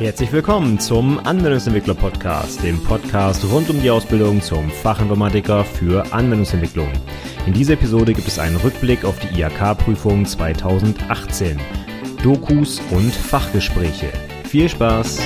Herzlich willkommen zum Anwendungsentwickler Podcast, dem Podcast rund um die Ausbildung zum Fachinformatiker für Anwendungsentwicklung. In dieser Episode gibt es einen Rückblick auf die IHK-Prüfung 2018, Dokus und Fachgespräche. Viel Spaß!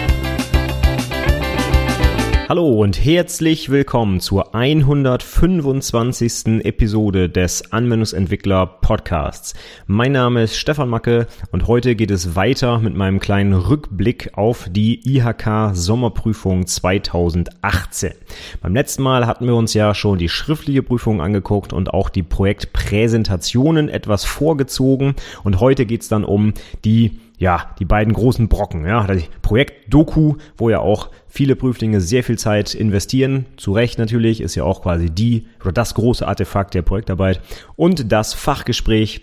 Hallo und herzlich willkommen zur 125. Episode des Anwendungsentwickler Podcasts. Mein Name ist Stefan Macke und heute geht es weiter mit meinem kleinen Rückblick auf die IHK Sommerprüfung 2018. Beim letzten Mal hatten wir uns ja schon die schriftliche Prüfung angeguckt und auch die Projektpräsentationen etwas vorgezogen und heute geht es dann um die ja, die beiden großen Brocken, ja, das Projekt Doku, wo ja auch viele Prüflinge sehr viel Zeit investieren, zu Recht natürlich, ist ja auch quasi die oder das große Artefakt der Projektarbeit und das Fachgespräch,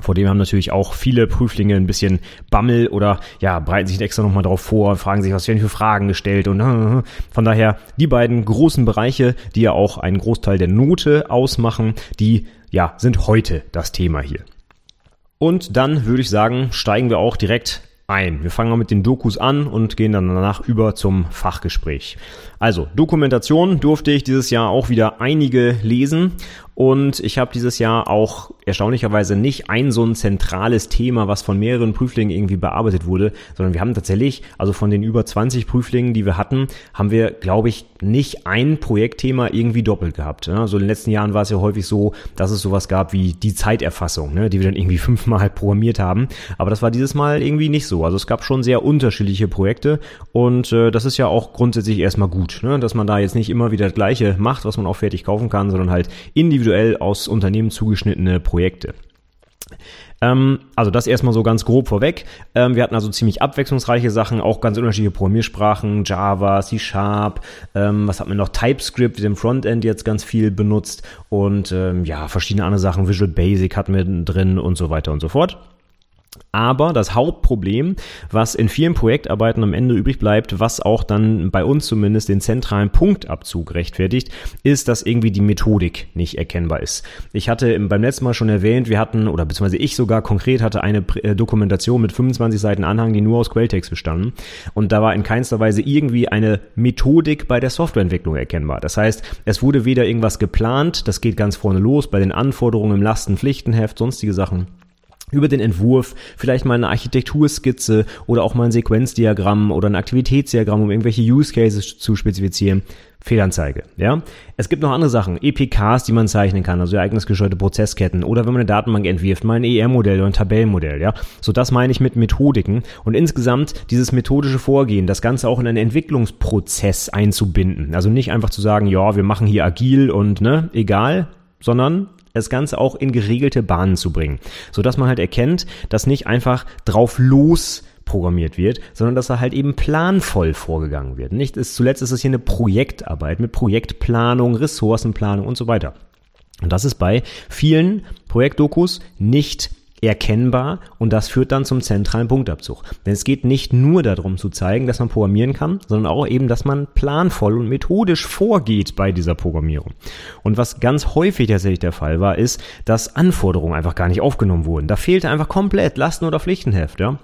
vor dem haben natürlich auch viele Prüflinge ein bisschen Bammel oder ja, bereiten sich extra nochmal drauf vor, fragen sich, was werden für Fragen gestellt und äh, von daher die beiden großen Bereiche, die ja auch einen Großteil der Note ausmachen, die ja, sind heute das Thema hier. Und dann würde ich sagen, steigen wir auch direkt ein. Wir fangen mal mit den Dokus an und gehen dann danach über zum Fachgespräch. Also, Dokumentation durfte ich dieses Jahr auch wieder einige lesen und ich habe dieses Jahr auch erstaunlicherweise nicht ein so ein zentrales Thema, was von mehreren Prüflingen irgendwie bearbeitet wurde, sondern wir haben tatsächlich, also von den über 20 Prüflingen, die wir hatten, haben wir, glaube ich, nicht ein Projektthema irgendwie doppelt gehabt. Also in den letzten Jahren war es ja häufig so, dass es sowas gab wie die Zeiterfassung, ne, die wir dann irgendwie fünfmal programmiert haben. Aber das war dieses Mal irgendwie nicht so. Also es gab schon sehr unterschiedliche Projekte und äh, das ist ja auch grundsätzlich erstmal gut ne? dass man da jetzt nicht immer wieder das Gleiche macht, was man auch fertig kaufen kann, sondern halt individuell aus Unternehmen zugeschnittene Projekte ähm, also das erstmal so ganz grob vorweg. Ähm, wir hatten also ziemlich abwechslungsreiche Sachen, auch ganz unterschiedliche Programmiersprachen, Java, C Sharp, ähm, was hat man noch, TypeScript, dem Frontend jetzt ganz viel benutzt und ja, verschiedene andere Sachen, Visual Basic hatten wir drin und so weiter und so fort. Aber das Hauptproblem, was in vielen Projektarbeiten am Ende übrig bleibt, was auch dann bei uns zumindest den zentralen Punktabzug rechtfertigt, ist, dass irgendwie die Methodik nicht erkennbar ist. Ich hatte beim letzten Mal schon erwähnt, wir hatten, oder beziehungsweise ich sogar konkret hatte eine äh, Dokumentation mit 25 Seiten Anhang, die nur aus Quelltext bestanden. Und da war in keinster Weise irgendwie eine Methodik bei der Softwareentwicklung erkennbar. Das heißt, es wurde weder irgendwas geplant, das geht ganz vorne los bei den Anforderungen im Lastenpflichtenheft, sonstige Sachen über den Entwurf, vielleicht mal eine Architekturskizze oder auch mal ein Sequenzdiagramm oder ein Aktivitätsdiagramm, um irgendwelche Use Cases zu spezifizieren. Fehlanzeige, ja. Es gibt noch andere Sachen, EPKs, die man zeichnen kann, also ereignisgesteuerte Prozessketten oder wenn man eine Datenbank entwirft, mal ein ER-Modell oder ein Tabellenmodell, ja. So das meine ich mit Methodiken und insgesamt dieses methodische Vorgehen, das Ganze auch in einen Entwicklungsprozess einzubinden. Also nicht einfach zu sagen, ja, wir machen hier agil und ne, egal, sondern das Ganze auch in geregelte Bahnen zu bringen, so dass man halt erkennt, dass nicht einfach drauf los programmiert wird, sondern dass er halt eben planvoll vorgegangen wird. Nicht ist zuletzt ist es hier eine Projektarbeit mit Projektplanung, Ressourcenplanung und so weiter. Und das ist bei vielen Projektdokus nicht erkennbar und das führt dann zum zentralen Punktabzug. Denn es geht nicht nur darum zu zeigen, dass man programmieren kann, sondern auch eben, dass man planvoll und methodisch vorgeht bei dieser Programmierung. Und was ganz häufig tatsächlich der Fall war, ist, dass Anforderungen einfach gar nicht aufgenommen wurden. Da fehlte einfach komplett Lasten- oder Pflichtenheft, ja.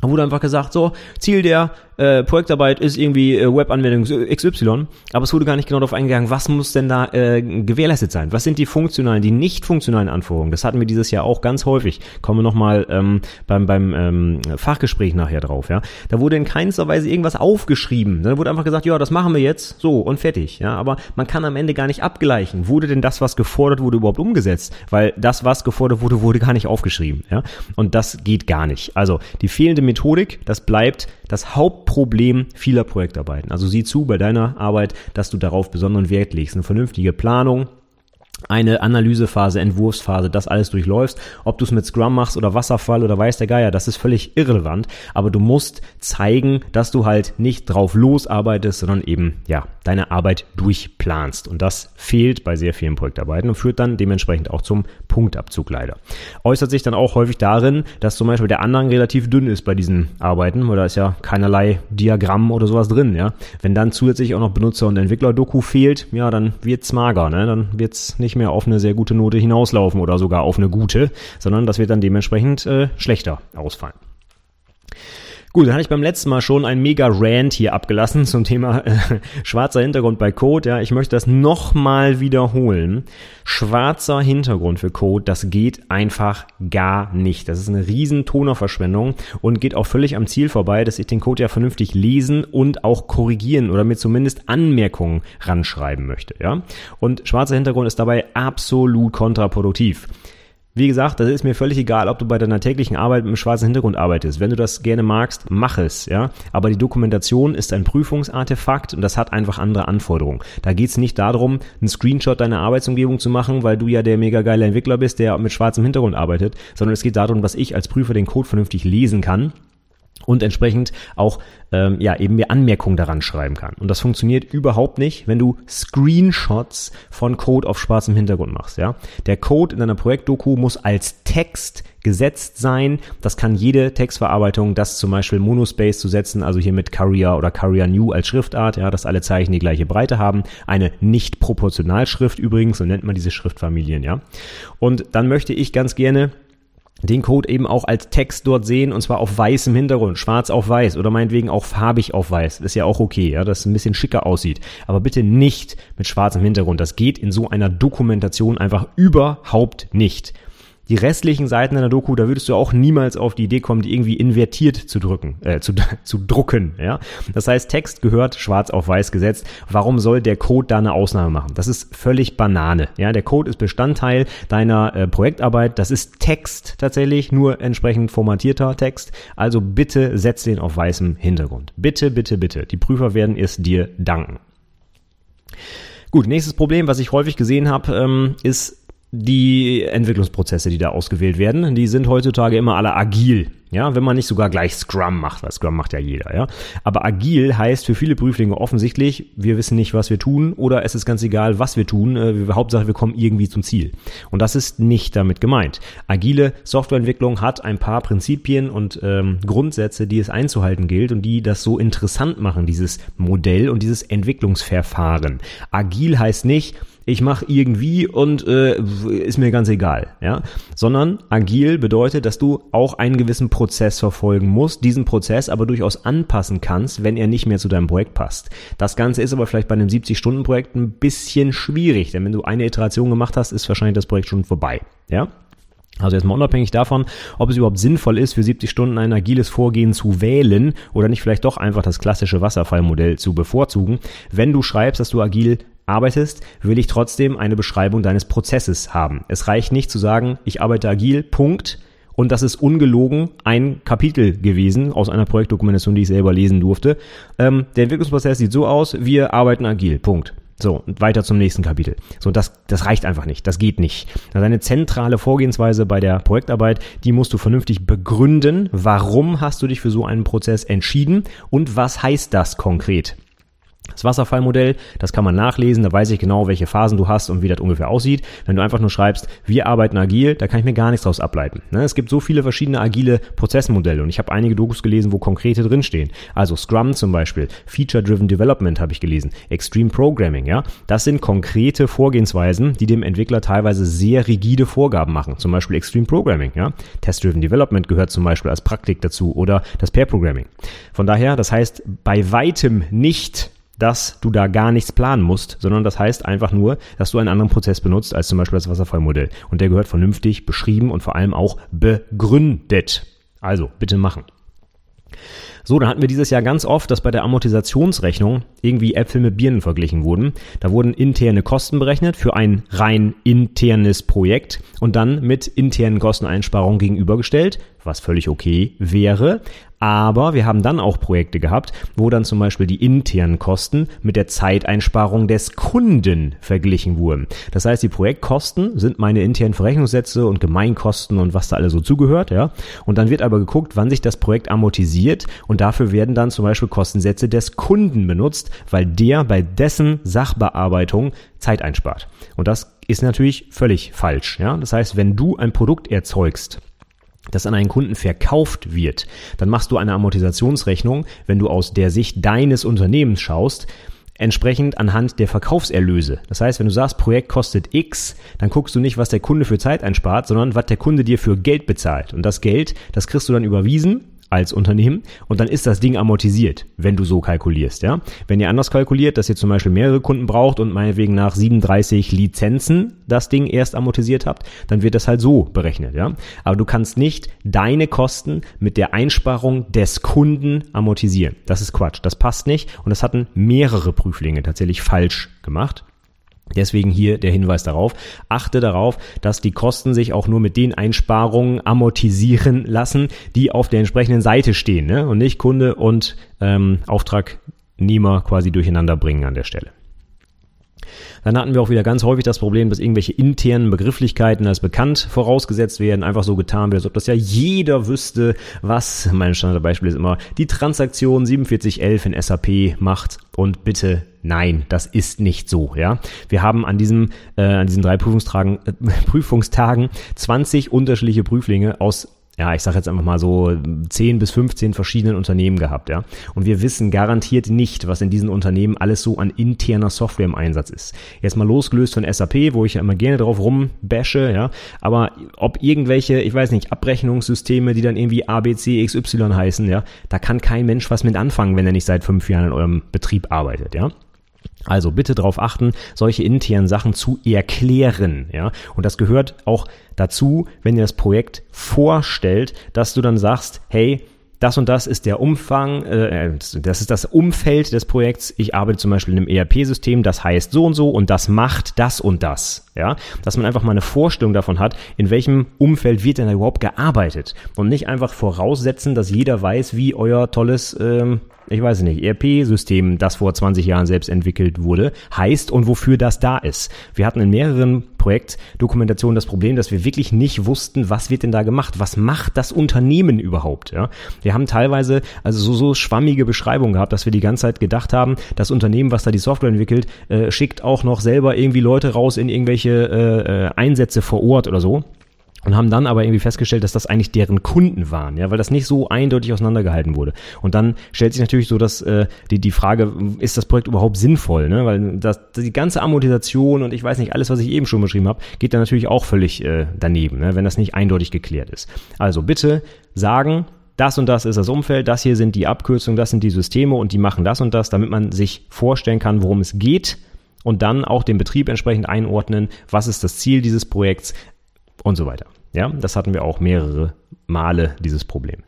Da wurde einfach gesagt, so, Ziel der äh, Projektarbeit ist irgendwie äh, Webanwendung XY, aber es wurde gar nicht genau darauf eingegangen, was muss denn da äh, gewährleistet sein? Was sind die funktionalen, die nicht funktionalen Anforderungen? Das hatten wir dieses Jahr auch ganz häufig. Kommen wir nochmal ähm, beim, beim ähm, Fachgespräch nachher drauf, ja. Da wurde in keinster Weise irgendwas aufgeschrieben. Da wurde einfach gesagt, ja, das machen wir jetzt, so und fertig, ja. Aber man kann am Ende gar nicht abgleichen. Wurde denn das, was gefordert wurde, überhaupt umgesetzt? Weil das, was gefordert wurde, wurde gar nicht aufgeschrieben, ja. Und das geht gar nicht. Also die fehlende Methodik, das bleibt das Hauptproblem vieler Projektarbeiten. Also sieh zu bei deiner Arbeit, dass du darauf besonderen Wert legst. Eine vernünftige Planung, eine Analysephase, Entwurfsphase, das alles durchläufst. Ob du es mit Scrum machst oder Wasserfall oder weiß der Geier, das ist völlig irrelevant. Aber du musst zeigen, dass du halt nicht drauf losarbeitest, sondern eben, ja, deine Arbeit durchplanst. Und das fehlt bei sehr vielen Projektarbeiten und führt dann dementsprechend auch zum Punktabzug leider. Äußert sich dann auch häufig darin, dass zum Beispiel der Anhang relativ dünn ist bei diesen Arbeiten, weil da ist ja keinerlei Diagramm oder sowas drin, ja. Wenn dann zusätzlich auch noch Benutzer- und Entwickler-Doku fehlt, ja, dann wird's mager, ne? Dann wird's nicht mehr auf eine sehr gute Note hinauslaufen oder sogar auf eine gute, sondern das wird dann dementsprechend äh, schlechter ausfallen. Gut, dann hatte ich beim letzten Mal schon ein mega Rant hier abgelassen zum Thema äh, schwarzer Hintergrund bei Code. Ja, ich möchte das nochmal wiederholen. Schwarzer Hintergrund für Code, das geht einfach gar nicht. Das ist eine riesen Tonerverschwendung und geht auch völlig am Ziel vorbei, dass ich den Code ja vernünftig lesen und auch korrigieren oder mir zumindest Anmerkungen ranschreiben möchte. Ja, und schwarzer Hintergrund ist dabei absolut kontraproduktiv. Wie gesagt, das ist mir völlig egal, ob du bei deiner täglichen Arbeit mit einem schwarzen Hintergrund arbeitest. Wenn du das gerne magst, mach es, ja. Aber die Dokumentation ist ein Prüfungsartefakt und das hat einfach andere Anforderungen. Da geht es nicht darum, einen Screenshot deiner Arbeitsumgebung zu machen, weil du ja der mega geile Entwickler bist, der mit schwarzem Hintergrund arbeitet, sondern es geht darum, dass ich als Prüfer den Code vernünftig lesen kann und entsprechend auch ähm, ja eben mir Anmerkungen daran schreiben kann. Und das funktioniert überhaupt nicht, wenn du Screenshots von Code auf schwarzem Hintergrund machst. Ja, der Code in deiner Projektdoku muss als Text gesetzt sein. Das kann jede Textverarbeitung, das zum Beispiel Monospace zu setzen, also hier mit Carrier oder Carrier New als Schriftart, ja, dass alle Zeichen die gleiche Breite haben. Eine nicht Proportionalschrift übrigens, so nennt man diese Schriftfamilien, ja. Und dann möchte ich ganz gerne den Code eben auch als Text dort sehen und zwar auf weißem Hintergrund, schwarz auf weiß oder meinetwegen auch farbig auf weiß. Das ist ja auch okay, ja, dass es ein bisschen schicker aussieht. Aber bitte nicht mit schwarzem Hintergrund. Das geht in so einer Dokumentation einfach überhaupt nicht. Die restlichen Seiten einer Doku, da würdest du auch niemals auf die Idee kommen, die irgendwie invertiert zu drücken, äh, zu, zu drucken, ja. Das heißt, Text gehört schwarz auf weiß gesetzt. Warum soll der Code da eine Ausnahme machen? Das ist völlig Banane, ja. Der Code ist Bestandteil deiner äh, Projektarbeit. Das ist Text tatsächlich, nur entsprechend formatierter Text. Also bitte setz den auf weißem Hintergrund. Bitte, bitte, bitte. Die Prüfer werden es dir danken. Gut, nächstes Problem, was ich häufig gesehen habe, ähm, ist die Entwicklungsprozesse, die da ausgewählt werden, die sind heutzutage immer alle agil. Ja, wenn man nicht sogar gleich Scrum macht, weil Scrum macht ja jeder, ja. Aber agil heißt für viele Prüflinge offensichtlich, wir wissen nicht, was wir tun, oder es ist ganz egal, was wir tun. Äh, Hauptsache, wir kommen irgendwie zum Ziel. Und das ist nicht damit gemeint. Agile Softwareentwicklung hat ein paar Prinzipien und ähm, Grundsätze, die es einzuhalten gilt und die das so interessant machen, dieses Modell und dieses Entwicklungsverfahren. Agil heißt nicht, ich mache irgendwie und äh, ist mir ganz egal, ja, sondern agil bedeutet, dass du auch einen gewissen Prozess verfolgen musst, diesen Prozess aber durchaus anpassen kannst, wenn er nicht mehr zu deinem Projekt passt. Das Ganze ist aber vielleicht bei einem 70-Stunden-Projekt ein bisschen schwierig, denn wenn du eine Iteration gemacht hast, ist wahrscheinlich das Projekt schon vorbei, ja. Also jetzt mal unabhängig davon, ob es überhaupt sinnvoll ist, für 70 Stunden ein agiles Vorgehen zu wählen oder nicht vielleicht doch einfach das klassische Wasserfallmodell zu bevorzugen. Wenn du schreibst, dass du agil arbeitest, will ich trotzdem eine Beschreibung deines Prozesses haben. Es reicht nicht zu sagen, ich arbeite agil, Punkt. Und das ist ungelogen ein Kapitel gewesen aus einer Projektdokumentation, die ich selber lesen durfte. Ähm, der Entwicklungsprozess sieht so aus, wir arbeiten agil, Punkt. So, und weiter zum nächsten Kapitel. So, das, das reicht einfach nicht. Das geht nicht. Also eine zentrale Vorgehensweise bei der Projektarbeit, die musst du vernünftig begründen. Warum hast du dich für so einen Prozess entschieden und was heißt das konkret? Das Wasserfallmodell, das kann man nachlesen, da weiß ich genau, welche Phasen du hast und wie das ungefähr aussieht. Wenn du einfach nur schreibst, wir arbeiten agil, da kann ich mir gar nichts draus ableiten. Ne? Es gibt so viele verschiedene agile Prozessmodelle und ich habe einige Dokus gelesen, wo konkrete drinstehen. Also Scrum zum Beispiel, Feature-Driven Development habe ich gelesen, Extreme Programming, ja. Das sind konkrete Vorgehensweisen, die dem Entwickler teilweise sehr rigide Vorgaben machen. Zum Beispiel Extreme Programming, ja. Test-Driven Development gehört zum Beispiel als Praktik dazu oder das Pair Programming. Von daher, das heißt bei weitem nicht dass du da gar nichts planen musst, sondern das heißt einfach nur, dass du einen anderen Prozess benutzt als zum Beispiel das Wasserfallmodell. Und der gehört vernünftig beschrieben und vor allem auch begründet. Also bitte machen. So, dann hatten wir dieses Jahr ganz oft, dass bei der Amortisationsrechnung irgendwie Äpfel mit Birnen verglichen wurden. Da wurden interne Kosten berechnet für ein rein internes Projekt und dann mit internen Kosteneinsparungen gegenübergestellt, was völlig okay wäre. Aber wir haben dann auch Projekte gehabt, wo dann zum Beispiel die internen Kosten mit der Zeiteinsparung des Kunden verglichen wurden. Das heißt, die Projektkosten sind meine internen Verrechnungssätze und Gemeinkosten und was da alles so zugehört, ja. Und dann wird aber geguckt, wann sich das Projekt amortisiert und dafür werden dann zum Beispiel Kostensätze des Kunden benutzt, weil der bei dessen Sachbearbeitung Zeit einspart. Und das ist natürlich völlig falsch, ja. Das heißt, wenn du ein Produkt erzeugst, das an einen Kunden verkauft wird, dann machst du eine Amortisationsrechnung, wenn du aus der Sicht deines Unternehmens schaust, entsprechend anhand der Verkaufserlöse. Das heißt, wenn du sagst, Projekt kostet X, dann guckst du nicht, was der Kunde für Zeit einspart, sondern was der Kunde dir für Geld bezahlt. Und das Geld, das kriegst du dann überwiesen als Unternehmen und dann ist das Ding amortisiert, wenn du so kalkulierst, ja. Wenn ihr anders kalkuliert, dass ihr zum Beispiel mehrere Kunden braucht und meinetwegen nach 37 Lizenzen das Ding erst amortisiert habt, dann wird das halt so berechnet, ja. Aber du kannst nicht deine Kosten mit der Einsparung des Kunden amortisieren. Das ist Quatsch. Das passt nicht und das hatten mehrere Prüflinge tatsächlich falsch gemacht. Deswegen hier der Hinweis darauf. Achte darauf, dass die Kosten sich auch nur mit den Einsparungen amortisieren lassen, die auf der entsprechenden Seite stehen ne? und nicht Kunde und ähm, Auftragnehmer quasi durcheinander bringen an der Stelle. Dann hatten wir auch wieder ganz häufig das Problem, dass irgendwelche internen Begrifflichkeiten als bekannt vorausgesetzt werden, einfach so getan wird, als ob das ja jeder wüsste, was, mein Standardbeispiel ist immer, die Transaktion 4711 in SAP macht und bitte Nein, das ist nicht so, ja. Wir haben an diesem, äh, an diesen drei Prüfungstagen, äh, Prüfungstagen 20 unterschiedliche Prüflinge aus ja, ich sage jetzt einfach mal so 10 bis 15 verschiedenen Unternehmen gehabt, ja. Und wir wissen garantiert nicht, was in diesen Unternehmen alles so an interner Software im Einsatz ist. Jetzt mal losgelöst von SAP, wo ich ja immer gerne drauf rumbashe, ja. Aber ob irgendwelche, ich weiß nicht, Abrechnungssysteme, die dann irgendwie ABC, XY heißen, ja, da kann kein Mensch was mit anfangen, wenn er nicht seit fünf Jahren in eurem Betrieb arbeitet, ja. Also bitte darauf achten, solche internen Sachen zu erklären, ja. Und das gehört auch dazu, wenn ihr das Projekt vorstellt, dass du dann sagst, hey, das und das ist der Umfang, äh, das ist das Umfeld des Projekts. Ich arbeite zum Beispiel in einem ERP-System, das heißt so und so und das macht das und das. Ja, dass man einfach mal eine Vorstellung davon hat, in welchem Umfeld wird denn da überhaupt gearbeitet und nicht einfach voraussetzen, dass jeder weiß, wie euer tolles ähm, ich weiß nicht, ERP-System, das vor 20 Jahren selbst entwickelt wurde, heißt und wofür das da ist. Wir hatten in mehreren Projektdokumentationen das Problem, dass wir wirklich nicht wussten, was wird denn da gemacht? Was macht das Unternehmen überhaupt? Ja? Wir haben teilweise also so, so schwammige Beschreibungen gehabt, dass wir die ganze Zeit gedacht haben, das Unternehmen, was da die Software entwickelt, äh, schickt auch noch selber irgendwie Leute raus in irgendwelche äh, äh Einsätze vor Ort oder so und haben dann aber irgendwie festgestellt, dass das eigentlich deren Kunden waren, ja, weil das nicht so eindeutig auseinandergehalten wurde. Und dann stellt sich natürlich so dass äh, die die Frage, ist das Projekt überhaupt sinnvoll, ne? Weil das die ganze Amortisation und ich weiß nicht alles, was ich eben schon beschrieben habe, geht dann natürlich auch völlig äh, daneben, ne? wenn das nicht eindeutig geklärt ist. Also bitte sagen, das und das ist das Umfeld, das hier sind die Abkürzungen, das sind die Systeme und die machen das und das, damit man sich vorstellen kann, worum es geht und dann auch den Betrieb entsprechend einordnen, was ist das Ziel dieses Projekts, und so weiter. Ja, das hatten wir auch mehrere Male, dieses Problem.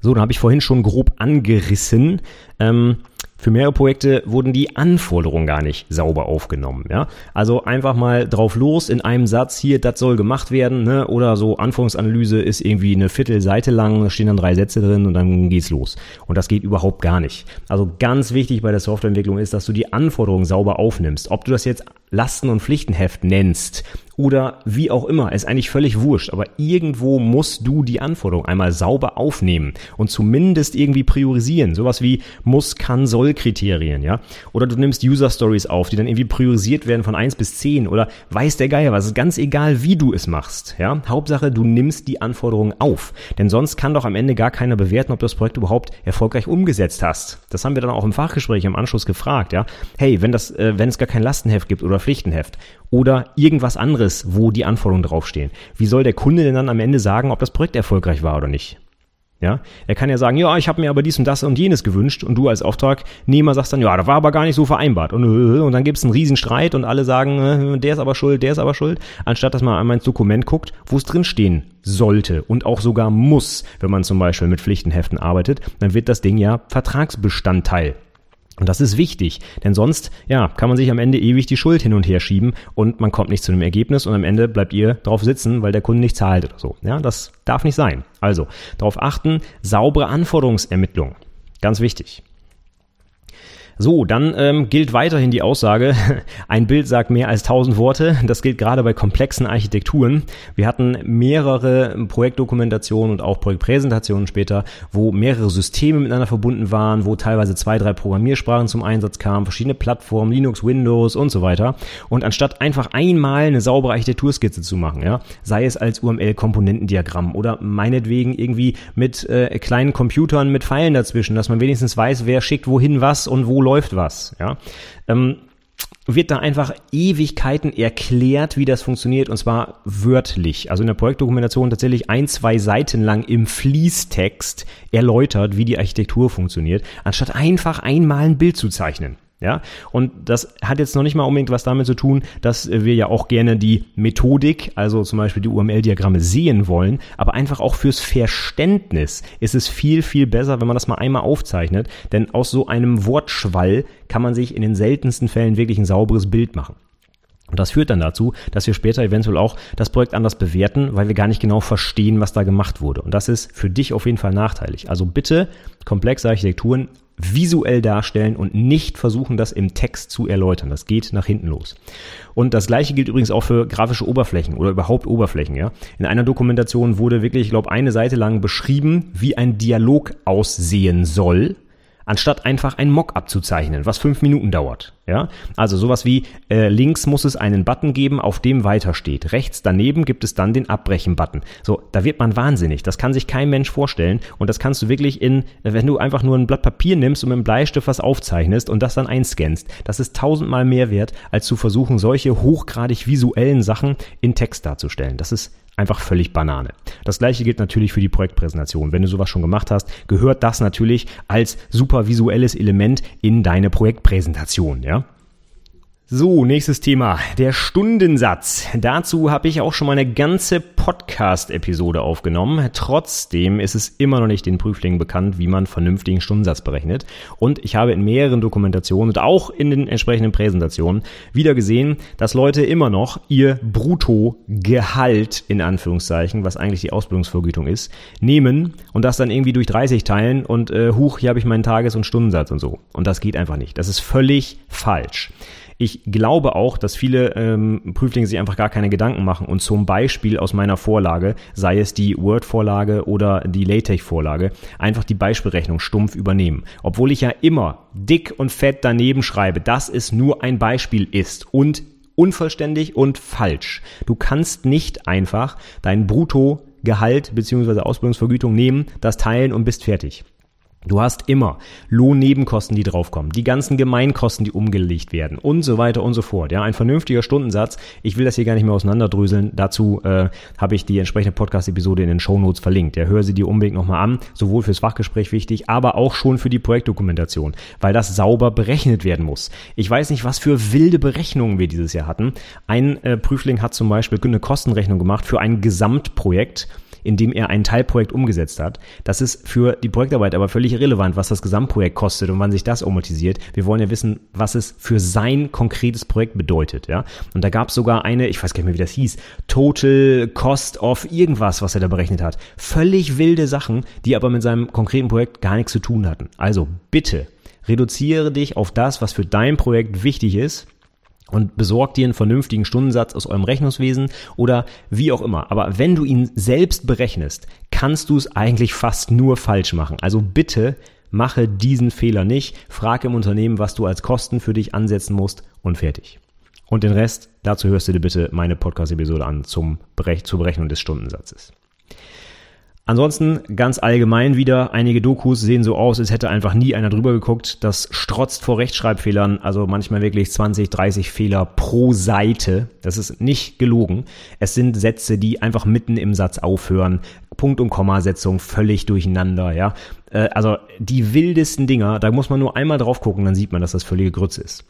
So, dann habe ich vorhin schon grob angerissen. Ähm, für mehrere Projekte wurden die Anforderungen gar nicht sauber aufgenommen. Ja? Also einfach mal drauf los in einem Satz hier, das soll gemacht werden, ne? oder so Anforderungsanalyse ist irgendwie eine Viertelseite lang, stehen dann drei Sätze drin und dann geht's los. Und das geht überhaupt gar nicht. Also ganz wichtig bei der Softwareentwicklung ist, dass du die Anforderungen sauber aufnimmst. Ob du das jetzt Lasten- und Pflichtenheft nennst oder wie auch immer, ist eigentlich völlig wurscht, aber irgendwo musst du die Anforderung einmal sauber aufnehmen und zumindest irgendwie priorisieren. Sowas wie muss, kann, soll Kriterien, ja. Oder du nimmst User Stories auf, die dann irgendwie priorisiert werden von eins bis zehn oder weiß der Geier was. Ist ganz egal, wie du es machst, ja. Hauptsache, du nimmst die Anforderungen auf. Denn sonst kann doch am Ende gar keiner bewerten, ob du das Projekt überhaupt erfolgreich umgesetzt hast. Das haben wir dann auch im Fachgespräch im Anschluss gefragt, ja. Hey, wenn das, äh, wenn es gar kein Lastenheft gibt oder Pflichtenheft oder irgendwas anderes, wo die Anforderungen draufstehen. Wie soll der Kunde denn dann am Ende sagen, ob das Projekt erfolgreich war oder nicht? Ja, er kann ja sagen, ja, ich habe mir aber dies und das und jenes gewünscht und du als Auftragnehmer sagst dann, ja, das war aber gar nicht so vereinbart und, und dann gibt es einen riesen Streit und alle sagen, äh, der ist aber schuld, der ist aber schuld, anstatt dass man einmal ins Dokument guckt, wo es drin stehen sollte und auch sogar muss, wenn man zum Beispiel mit Pflichtenheften arbeitet, dann wird das Ding ja Vertragsbestandteil Und das ist wichtig, denn sonst, ja, kann man sich am Ende ewig die Schuld hin und her schieben und man kommt nicht zu einem Ergebnis und am Ende bleibt ihr drauf sitzen, weil der Kunde nicht zahlt oder so. Ja, das darf nicht sein. Also, darauf achten, saubere Anforderungsermittlung. Ganz wichtig. So, dann ähm, gilt weiterhin die Aussage, ein Bild sagt mehr als tausend Worte. Das gilt gerade bei komplexen Architekturen. Wir hatten mehrere Projektdokumentationen und auch Projektpräsentationen später, wo mehrere Systeme miteinander verbunden waren, wo teilweise zwei, drei Programmiersprachen zum Einsatz kamen, verschiedene Plattformen, Linux, Windows und so weiter. Und anstatt einfach einmal eine saubere Architekturskizze zu machen, ja, sei es als UML-Komponentendiagramm oder meinetwegen irgendwie mit äh, kleinen Computern mit Pfeilen dazwischen, dass man wenigstens weiß, wer schickt wohin was und wo läuft was, ja, ähm, wird da einfach Ewigkeiten erklärt, wie das funktioniert, und zwar wörtlich. Also in der Projektdokumentation tatsächlich ein, zwei Seiten lang im Fließtext erläutert, wie die Architektur funktioniert, anstatt einfach einmal ein Bild zu zeichnen. Ja, und das hat jetzt noch nicht mal unbedingt was damit zu tun, dass wir ja auch gerne die Methodik, also zum Beispiel die UML-Diagramme sehen wollen, aber einfach auch fürs Verständnis ist es viel, viel besser, wenn man das mal einmal aufzeichnet, denn aus so einem Wortschwall kann man sich in den seltensten Fällen wirklich ein sauberes Bild machen. Und das führt dann dazu, dass wir später eventuell auch das Projekt anders bewerten, weil wir gar nicht genau verstehen, was da gemacht wurde. Und das ist für dich auf jeden Fall nachteilig. Also bitte komplexe Architekturen visuell darstellen und nicht versuchen, das im Text zu erläutern. Das geht nach hinten los. Und das gleiche gilt übrigens auch für grafische Oberflächen oder überhaupt Oberflächen, ja. In einer Dokumentation wurde wirklich, ich glaube, eine Seite lang beschrieben, wie ein Dialog aussehen soll anstatt einfach ein Mock abzuzeichnen, was fünf Minuten dauert. Ja, also sowas wie äh, links muss es einen Button geben, auf dem weiter steht. Rechts daneben gibt es dann den Abbrechen-Button. So, da wird man wahnsinnig. Das kann sich kein Mensch vorstellen. Und das kannst du wirklich in, wenn du einfach nur ein Blatt Papier nimmst und mit einem Bleistift was aufzeichnest und das dann einscannst, das ist tausendmal mehr wert, als zu versuchen, solche hochgradig visuellen Sachen in Text darzustellen. Das ist einfach völlig Banane. Das gleiche gilt natürlich für die Projektpräsentation. Wenn du sowas schon gemacht hast, gehört das natürlich als super visuelles Element in deine Projektpräsentation, ja? So, nächstes Thema, der Stundensatz. Dazu habe ich auch schon mal eine ganze Podcast-Episode aufgenommen. Trotzdem ist es immer noch nicht den Prüflingen bekannt, wie man vernünftigen Stundensatz berechnet. Und ich habe in mehreren Dokumentationen und auch in den entsprechenden Präsentationen wieder gesehen, dass Leute immer noch ihr Bruttogehalt, in Anführungszeichen, was eigentlich die Ausbildungsvergütung ist, nehmen und das dann irgendwie durch 30 teilen und äh, huch, hier habe ich meinen Tages- und Stundensatz und so. Und das geht einfach nicht. Das ist völlig falsch. Ich glaube auch, dass viele ähm, Prüflinge sich einfach gar keine Gedanken machen und zum Beispiel aus meiner Vorlage, sei es die Word-Vorlage oder die LaTeX-Vorlage, einfach die Beispielrechnung stumpf übernehmen. Obwohl ich ja immer dick und fett daneben schreibe, dass es nur ein Beispiel ist und unvollständig und falsch. Du kannst nicht einfach dein Bruttogehalt bzw. Ausbildungsvergütung nehmen, das teilen und bist fertig. Du hast immer Lohnnebenkosten, die draufkommen, die ganzen Gemeinkosten, die umgelegt werden und so weiter und so fort. Ja, ein vernünftiger Stundensatz. Ich will das hier gar nicht mehr auseinanderdröseln. Dazu äh, habe ich die entsprechende Podcast-Episode in den Show Notes verlinkt. Ja, hör sie dir unbedingt nochmal an. Sowohl fürs Fachgespräch wichtig, aber auch schon für die Projektdokumentation, weil das sauber berechnet werden muss. Ich weiß nicht, was für wilde Berechnungen wir dieses Jahr hatten. Ein äh, Prüfling hat zum Beispiel eine Kostenrechnung gemacht für ein Gesamtprojekt in dem er ein Teilprojekt umgesetzt hat. Das ist für die Projektarbeit aber völlig irrelevant, was das Gesamtprojekt kostet und wann sich das amortisiert. Wir wollen ja wissen, was es für sein konkretes Projekt bedeutet, ja. Und da gab es sogar eine, ich weiß gar nicht mehr, wie das hieß, Total Cost of irgendwas, was er da berechnet hat. Völlig wilde Sachen, die aber mit seinem konkreten Projekt gar nichts zu tun hatten. Also bitte reduziere dich auf das, was für dein Projekt wichtig ist und besorgt dir einen vernünftigen Stundensatz aus eurem Rechnungswesen oder wie auch immer. Aber wenn du ihn selbst berechnest, kannst du es eigentlich fast nur falsch machen. Also bitte mache diesen Fehler nicht. Frage im Unternehmen, was du als Kosten für dich ansetzen musst und fertig. Und den Rest, dazu hörst du dir bitte meine Podcast-Episode an zum Berech zur Berechnung des Stundensatzes. Ansonsten ganz allgemein wieder, einige Dokus sehen so aus, als hätte einfach nie einer drüber geguckt. Das strotzt vor Rechtschreibfehlern, also manchmal wirklich 20, 30 Fehler pro Seite. Das ist nicht gelogen. Es sind Sätze, die einfach mitten im Satz aufhören. Punkt- und Kommasetzung völlig durcheinander, ja. Äh, also die wildesten Dinger, da muss man nur einmal drauf gucken, dann sieht man, dass das völlige Grütze ist.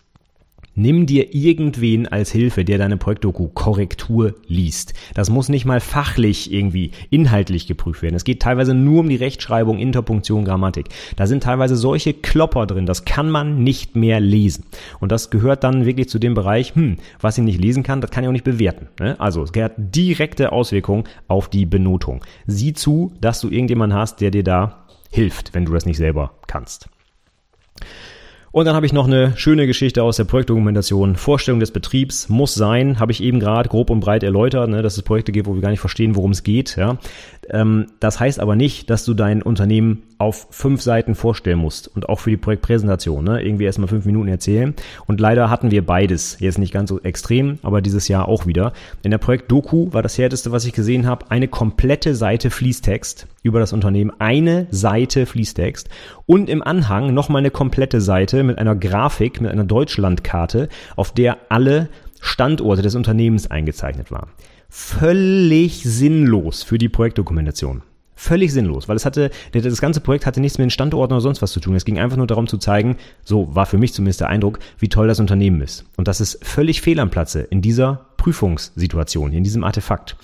Nimm dir irgendwen als Hilfe, der deine Projektdoku Korrektur liest. Das muss nicht mal fachlich irgendwie inhaltlich geprüft werden. Es geht teilweise nur um die Rechtschreibung, Interpunktion, Grammatik. Da sind teilweise solche Klopper drin, das kann man nicht mehr lesen. Und das gehört dann wirklich zu dem Bereich, hm, was ich nicht lesen kann, das kann ich auch nicht bewerten. Ne? Also es hat direkte Auswirkungen auf die Benotung. Sieh zu, dass du irgendjemanden hast, der dir da hilft, wenn du das nicht selber kannst. Und dann habe ich noch eine schöne Geschichte aus der Projektdokumentation. Vorstellung des Betriebs muss sein, habe ich eben gerade grob und breit erläutert, ne, dass es Projekte gibt, wo wir gar nicht verstehen, worum es geht. Ja. Ähm, das heißt aber nicht, dass du dein Unternehmen auf fünf Seiten vorstellen musst und auch für die Projektpräsentation, ne? irgendwie erstmal fünf Minuten erzählen. Und leider hatten wir beides, jetzt nicht ganz so extrem, aber dieses Jahr auch wieder. In der Projekt-Doku war das härteste, was ich gesehen habe, eine komplette Seite Fließtext über das Unternehmen, eine Seite Fließtext und im Anhang nochmal eine komplette Seite mit einer Grafik, mit einer Deutschlandkarte, auf der alle Standorte des Unternehmens eingezeichnet waren. Völlig sinnlos für die Projektdokumentation. Völlig sinnlos, weil es hatte, das ganze Projekt hatte nichts mit den Standorten oder sonst was zu tun. Es ging einfach nur darum zu zeigen, so war für mich zumindest der Eindruck, wie toll das Unternehmen ist. Und das ist völlig fehl am Platze in dieser Prüfungssituation, in diesem Artefakt.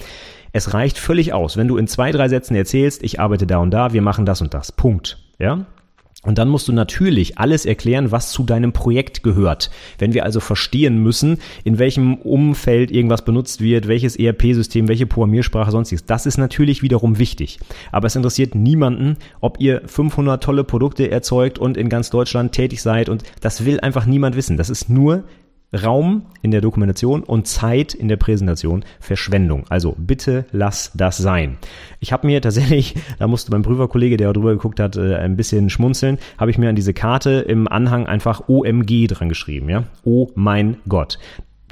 Es reicht völlig aus, wenn du in zwei, drei Sätzen erzählst, ich arbeite da und da, wir machen das und das. Punkt. Ja? Und dann musst du natürlich alles erklären, was zu deinem Projekt gehört. Wenn wir also verstehen müssen, in welchem Umfeld irgendwas benutzt wird, welches ERP-System, welche Programmiersprache, sonstiges, das ist natürlich wiederum wichtig. Aber es interessiert niemanden, ob ihr 500 tolle Produkte erzeugt und in ganz Deutschland tätig seid und das will einfach niemand wissen. Das ist nur Raum in der Dokumentation und Zeit in der Präsentation Verschwendung. Also bitte lass das sein. Ich habe mir tatsächlich, da musste mein Prüferkollege, der drüber geguckt hat, äh, ein bisschen schmunzeln, habe ich mir an diese Karte im Anhang einfach OMG dran geschrieben, ja? Oh mein Gott.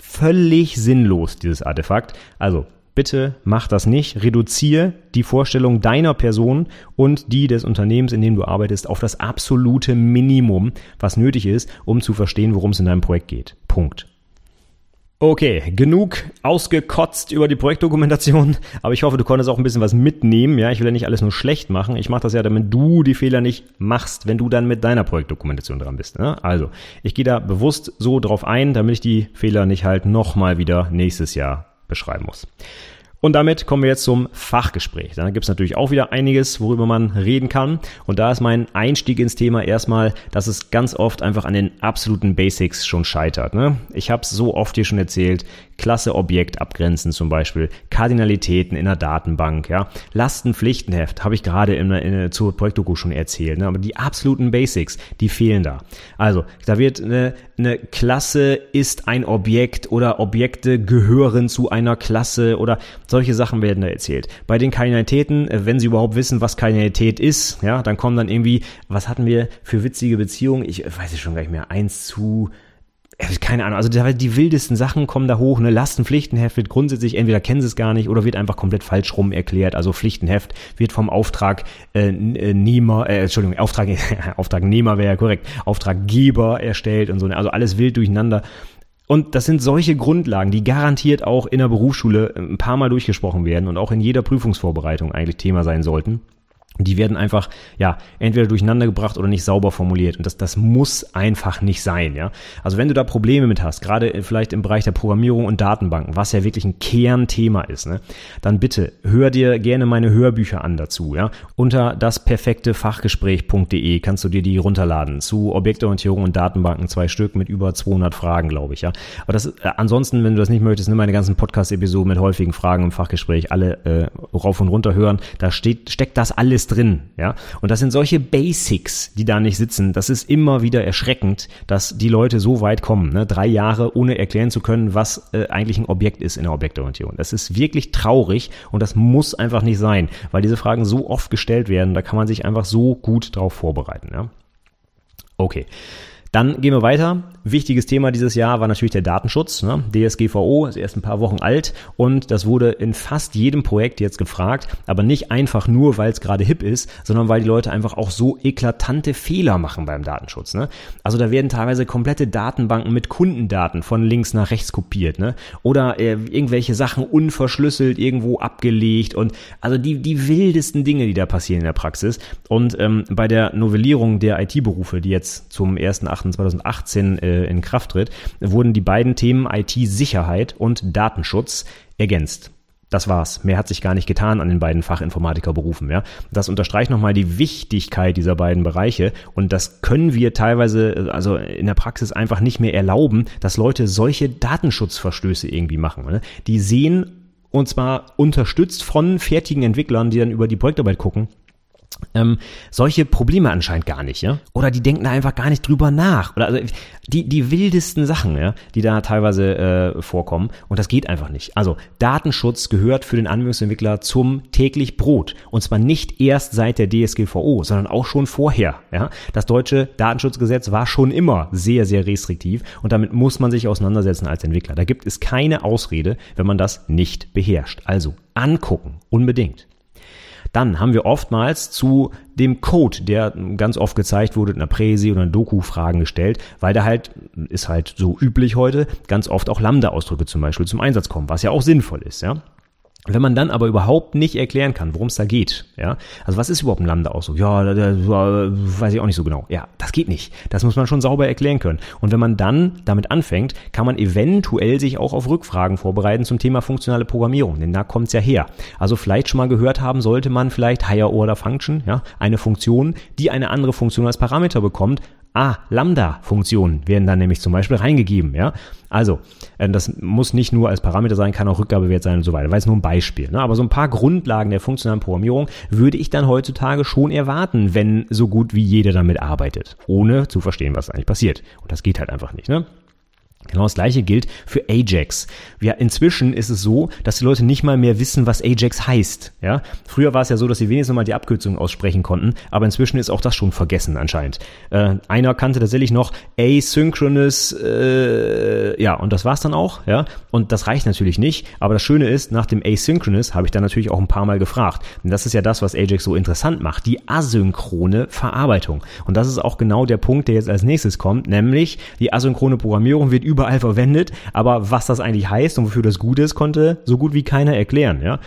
Völlig sinnlos, dieses Artefakt. Also bitte mach das nicht. Reduziere die Vorstellung deiner Person und die des Unternehmens, in dem du arbeitest, auf das absolute Minimum, was nötig ist, um zu verstehen, worum es in deinem Projekt geht. Punkt. Okay, genug ausgekotzt über die Projektdokumentation, aber ich hoffe, du konntest auch ein bisschen was mitnehmen. Ja, ich will ja nicht alles nur schlecht machen. Ich mache das ja, damit du die Fehler nicht machst, wenn du dann mit deiner Projektdokumentation dran bist. Ne? Also, ich gehe da bewusst so drauf ein, damit ich die Fehler nicht halt nochmal wieder nächstes Jahr beschreiben muss. Und damit kommen wir jetzt zum Fachgespräch. Da gibt es natürlich auch wieder einiges, worüber man reden kann. Und da ist mein Einstieg ins Thema erstmal, dass es ganz oft einfach an den absoluten Basics schon scheitert. Ne? Ich habe es so oft hier schon erzählt. Klasse Objekt abgrenzen zum Beispiel, Kardinalitäten in der Datenbank, ja, Lastenpflichtenheft habe ich gerade in, in, zur Projektdoku schon erzählt, ne? aber die absoluten Basics, die fehlen da. Also, da wird eine, eine Klasse ist ein Objekt oder Objekte gehören zu einer Klasse oder solche Sachen werden da erzählt. Bei den Kardinalitäten, äh, wenn sie überhaupt wissen, was Kardinalität ist, ja, dann kommen dann irgendwie, was hatten wir für witzige Beziehungen? Ich weiß es schon gar nicht mehr. Eins zu keine Ahnung, also die wildesten Sachen kommen da hoch, ne, Lastenpflichtenheft wird grundsätzlich, entweder kennen sie es gar nicht oder wird einfach komplett falsch rum erklärt. Also Pflichtenheft wird vom Auftrag äh, äh äh, Entschuldigung, Auftrag, Auftragnehmer wäre ja korrekt, Auftraggeber erstellt und so, ne, also alles wild durcheinander. Und das sind solche Grundlagen, die garantiert auch in der Berufsschule ein paar Mal durchgesprochen werden und auch in jeder Prüfungsvorbereitung eigentlich Thema sein sollten die werden einfach, ja, entweder durcheinander gebracht oder nicht sauber formuliert. Und das, das muss einfach nicht sein, ja. Also wenn du da Probleme mit hast, gerade vielleicht im Bereich der Programmierung und Datenbanken, was ja wirklich ein Kernthema ist, ne, dann bitte hör dir gerne meine Hörbücher an dazu, ja. Unter dasperfektefachgespräch.de kannst du dir die runterladen zu Objektorientierung und Datenbanken, zwei Stück mit über 200 Fragen, glaube ich, ja. Aber das, äh, ansonsten, wenn du das nicht möchtest, nimm meine ganzen Podcast-Episoden mit häufigen Fragen im Fachgespräch alle äh, rauf und runter hören. Da steht, steckt das alles drin, ja. Und das sind solche Basics, die da nicht sitzen. Das ist immer wieder erschreckend, dass die Leute so weit kommen, ne? drei Jahre ohne erklären zu können, was äh, eigentlich ein Objekt ist in der Objektorientierung. Das ist wirklich traurig und das muss einfach nicht sein, weil diese Fragen so oft gestellt werden. Da kann man sich einfach so gut drauf vorbereiten, ja. Okay. Dann gehen wir weiter. Wichtiges Thema dieses Jahr war natürlich der Datenschutz. Ne? DSGVO ist erst ein paar Wochen alt und das wurde in fast jedem Projekt jetzt gefragt, aber nicht einfach nur, weil es gerade hip ist, sondern weil die Leute einfach auch so eklatante Fehler machen beim Datenschutz. Ne? Also da werden teilweise komplette Datenbanken mit Kundendaten von links nach rechts kopiert ne? oder äh, irgendwelche Sachen unverschlüsselt irgendwo abgelegt und also die, die wildesten Dinge, die da passieren in der Praxis. Und ähm, bei der Novellierung der IT-Berufe, die jetzt zum 1.8 2008 2018 äh, in Kraft tritt, wurden die beiden Themen IT-Sicherheit und Datenschutz ergänzt. Das war's. Mehr hat sich gar nicht getan an den beiden Fachinformatikerberufen. Ja, das unterstreicht nochmal die Wichtigkeit dieser beiden Bereiche und das können wir teilweise, also in der Praxis einfach nicht mehr erlauben, dass Leute solche Datenschutzverstöße irgendwie machen. Ne? Die sehen und zwar unterstützt von fertigen Entwicklern, die dann über die Projektarbeit gucken ähm, solche Probleme anscheinend gar nicht, ja? Oder die denken da einfach gar nicht drüber nach. Oder also die, die wildesten Sachen, ja, die da teilweise äh, vorkommen. Und das geht einfach nicht. Also Datenschutz gehört für den Anwendungsentwickler zum täglich Brot. Und zwar nicht erst seit der DSGVO, sondern auch schon vorher. Ja? Das deutsche Datenschutzgesetz war schon immer sehr, sehr restriktiv und damit muss man sich auseinandersetzen als Entwickler. Da gibt es keine Ausrede, wenn man das nicht beherrscht. Also angucken, unbedingt. Dann haben wir oftmals zu dem Code, der ganz oft gezeigt wurde in einer Präsi oder einer Doku Fragen gestellt, weil da halt, ist halt so üblich heute, ganz oft auch Lambda-Ausdrücke zum Beispiel zum Einsatz kommen, was ja auch sinnvoll ist, ja. Wenn man dann aber überhaupt nicht erklären kann, worum es da geht, ja, also was ist überhaupt ein Lambda-Ausdruck? Ja, da, da, weiß ich auch nicht so genau. Ja, das geht nicht. Das muss man schon sauber erklären können. Und wenn man dann damit anfängt, kann man eventuell sich auch auf Rückfragen vorbereiten zum Thema funktionale Programmierung, denn da kommt's ja her. Also vielleicht schon mal gehört haben, sollte man vielleicht Higher Order Function, ja, eine Funktion, die eine andere Funktion als Parameter bekommt, Ah, Lambda-Funktionen werden dann nämlich zum Beispiel reingegeben, ja. Also, äh, das muss nicht nur als Parameter sein, kann auch Rückgabewert sein und so weiter. Weil es nur ein Beispiel. Ne? Aber so ein paar Grundlagen der funktionalen Programmierung würde ich dann heutzutage schon erwarten, wenn so gut wie jeder damit arbeitet. Ohne zu verstehen, was eigentlich passiert. Und das geht halt einfach nicht, ne? Genau das gleiche gilt für Ajax. Ja, inzwischen ist es so, dass die Leute nicht mal mehr wissen, was Ajax heißt. Ja, früher war es ja so, dass sie wenigstens mal die Abkürzung aussprechen konnten, aber inzwischen ist auch das schon vergessen anscheinend. Äh, einer kannte tatsächlich noch Asynchronous, äh, ja, und das war's dann auch. Ja, und das reicht natürlich nicht. Aber das Schöne ist, nach dem Asynchronous habe ich dann natürlich auch ein paar Mal gefragt. Und das ist ja das, was Ajax so interessant macht: die asynchrone Verarbeitung. Und das ist auch genau der Punkt, der jetzt als nächstes kommt, nämlich die asynchrone Programmierung wird überall verwendet, aber was das eigentlich heißt und wofür das gut ist, konnte so gut wie keiner erklären, ja.